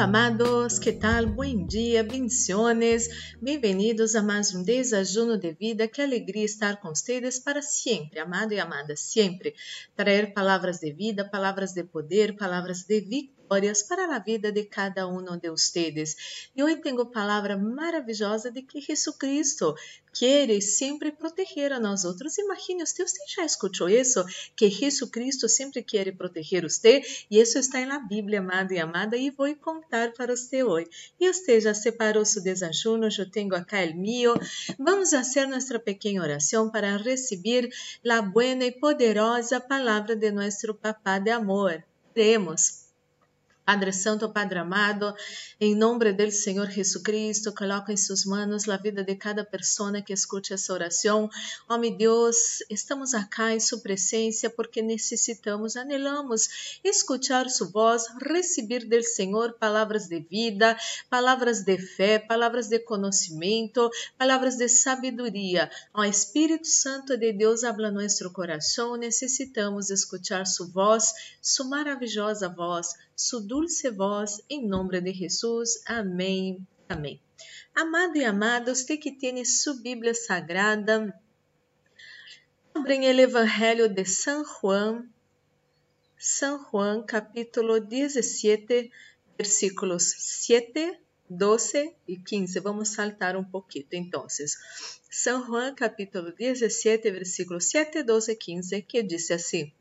Amados, que tal? Bom dia, bendiciones. Bem-vindos a mais um desajuno de vida. Que alegria estar com vocês para sempre, amado e amada, sempre. Trazer palavras de vida, palavras de poder, palavras de vitória para a vida de cada um de vocês. E hoje tenho palavra maravilhosa de que Jesucristo quer sempre proteger a nós outros. Imagine você, já escutou isso? Que Jesucristo sempre quer proteger você e isso está na Bíblia, amado e amada, e vou contar para você hoje. E você já separou seu desajuno, eu tenho acá o meu. Vamos fazer nossa pequena oração para receber a boa e poderosa palavra de nosso Papá de amor. Oremos. Padre Santo, Padre amado, em nome do Senhor Jesucristo, coloca em suas mãos a vida de cada pessoa que escute essa oração. Meu Deus, estamos acá em sua presença porque necessitamos, anelamos escutar sua voz, receber do Senhor palavras de vida, palavras de fé, palavras de conhecimento, palavras de sabedoria. Oh, Espírito Santo de Deus, habla nosso coração, necessitamos escutar sua voz, sua maravilhosa voz su dulce voz, em nome de Jesus. Amém. Amém. Amado e amada, você que tem sua Bíblia Sagrada, abram o Evangelho de São Juan, São Juan, capítulo 17, versículos 7, 12 e 15. Vamos saltar um pouquinho. Então, São Juan, capítulo 17, versículos 7, 12 e 15, que diz assim: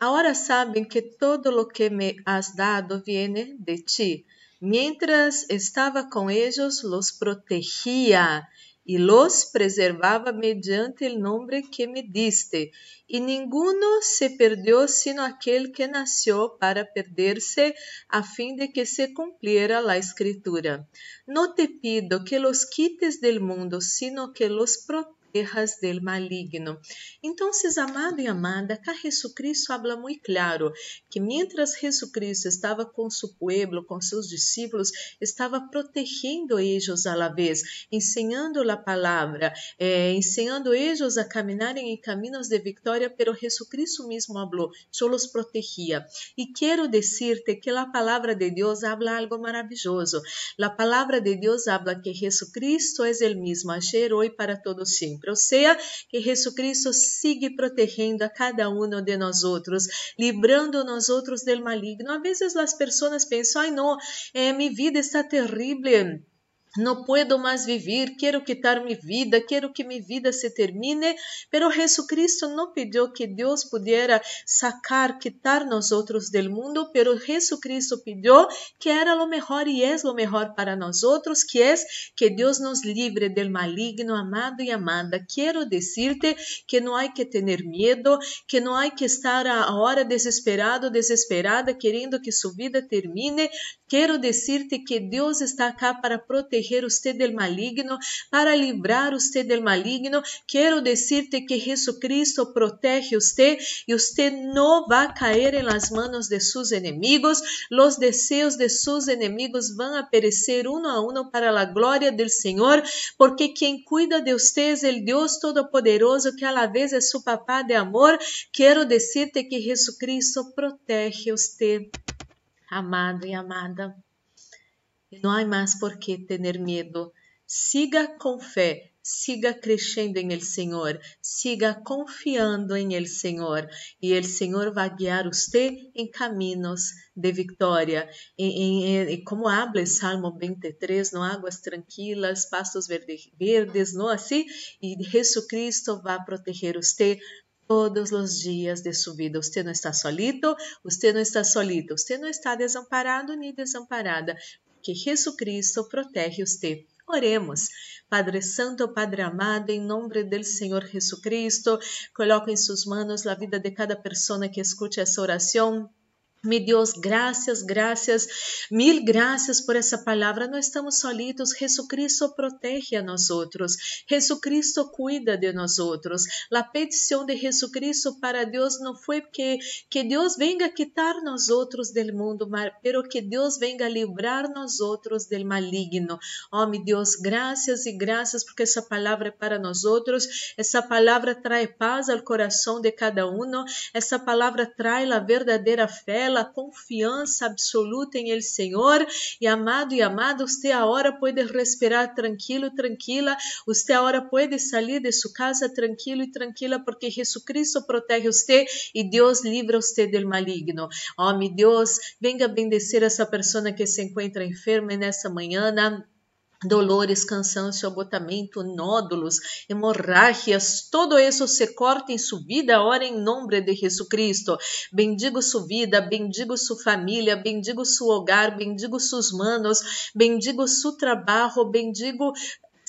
Ahora saben que todo lo que me has dado viene de ti. Mientras estaba con ellos, los protegía y los preservaba mediante el nombre que me diste. Y ninguno se perdió sino aquel que nació para perderse a fin de que se cumpliera la escritura. No te pido que los quites del mundo, sino que los protejas guerras del maligno. Então, amado e amada, cá Jesucristo habla muito claro que mientras Jesucristo estava com seu pueblo, com seus discípulos, estava protegendo eles a la vez, ensinando a palavra, eh, ensinando eles a caminharem em caminhos de vitória, pero Jesucristo mesmo eu os protegia. E quero dizer-te que a palavra de Deus habla algo maravilhoso. A palavra de Deus habla que Jesucristo é o mesmo ayer, hoje para todos sempre sempre. Ou seja, que Jesucristo sigue protegendo a cada um de nós outros, librando nós outros do maligno. Às vezes as pessoas pensam, ai não, eh, minha vida está terrível não puedo mais viver, quero quitar minha vida, quero que minha vida se termine, pero Jesucristo não pediu que Deus pudiera sacar, quitar nós outros del mundo, pero Jesucristo pediu que era lo mejor e é lo mejor para nós outros, que é que Deus nos livre del maligno, amado e amada. Quero decirte que não há que ter medo, que não há que estar a hora desesperado, desesperada, querendo que sua vida termine. Quero decirte que Deus está cá para proteger proteger usted del maligno, para livrar usted del maligno. Quero decirte que Jesucristo protege usted y usted no va a caer en las manos de sus enemigos. Los deseos de sus enemigos van a perecer uno a uno para la gloria del Señor, porque quien cuida de usted es el Dios Todopoderoso que a la vez es su papá de amor. Quero decirte que Jesucristo protege usted, amado e amada. E não há mais por que ter medo. Siga com fé, siga crescendo em El Senhor, siga confiando em El Senhor, e El Senhor vai guiar você em caminhos de vitória. E, como habla o Salmo 23, no águas tranquilas, pastos verdes, verdes, não assim? E Jesus Cristo vai proteger você todos os dias de sua vida. Você não está solito, você não está solito, você não está desamparado nem desamparada, que Jesucristo protege você. Oremos. Padre Santo, Padre amado, em nome do Senhor Jesucristo, coloco em suas mãos a vida de cada pessoa que escute essa oração. Mi Deus, graças, graças, mil graças por essa palavra. Não estamos solitos. Jesucristo protege a nós outros. Jesucristo cuida de nós outros. A petição de Jesucristo para Deus não foi que que Deus venga quitar nós outros del mundo, mas pero que Deus venga livrar nós outros del maligno. Oh, meu Deus, graças e graças porque essa palavra é para nós outros. Essa palavra traz paz ao coração de cada um. Essa palavra traz a verdadeira fé la confiança absoluta em El Senhor. E amado e amada, você agora pode respirar tranquilo, tranquila. Você agora pode sair de sua casa tranquilo e tranquila, porque Jesucristo protege você e Deus livra você do maligno. Oh, Deus, venga bendecer essa pessoa que se encontra enferma nessa manhã dolores, cansaço, agotamento, nódulos, hemorragias, todo isso se corta em sua vida agora em nome de Jesucristo. Bendigo sua vida, bendigo sua família, bendigo seu hogar, bendigo seus manos, bendigo seu trabalho, bendigo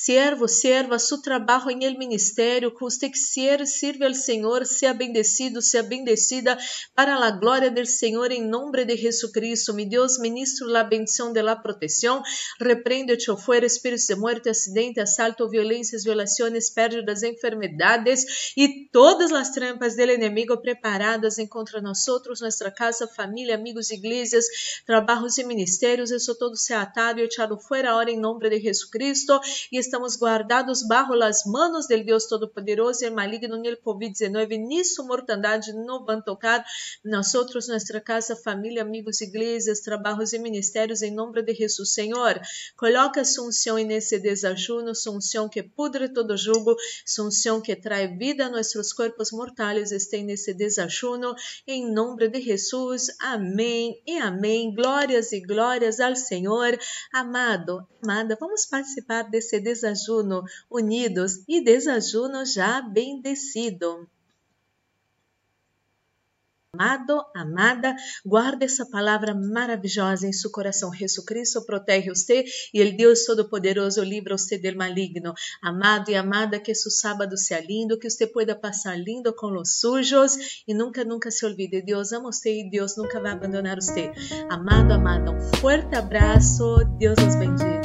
Siervo, sierva, su trabajo en el ministerio, que usted quiera sirve al Señor, sea bendecido, sea bendecida para la gloria del Señor en nombre de Jesucristo. Mi Dios, ministro la bendición de la protección, reprende o fuera espíritus de muerte, accidente, asalto, violencias, violaciones, pérdidas, enfermedades y todas las trampas del enemigo preparadas en contra nosotros, nuestra casa, familia, amigos, iglesias, trabajos y ministerios. Eso todo sea atado y echado fuera ahora en nombre de Jesucristo. Y estamos guardados bajo las manos del Dios Todopoderoso el maligno ni el COVID-19 ni su mortandade no van tocar nosotros, nuestra casa, família, amigos, iglesias, trabalhos e ministérios em nome de Jesus, Senhor. Coloca sua unção nesse desajuno, sua unção que pudre todo jugo, sua unção que trae vida a nossos corpos mortais, esteja nesse desajuno, em nome de Jesus. Amém e amém. Glórias e glórias ao Senhor. Amado, amada, vamos participar desse desajuno desajuno unidos e desajuno já bendecido. Amado, amada, guarde essa palavra maravilhosa em seu coração. Jesucristo protege você e o Deus Todo-Poderoso livra você do maligno. Amado e amada, que seu sábado seja lindo, que você pueda passar lindo com os sujos e nunca, nunca se olvide. Deus ama você e Deus nunca vai abandonar você. Amado, amada, um forte abraço. Deus os bendiga.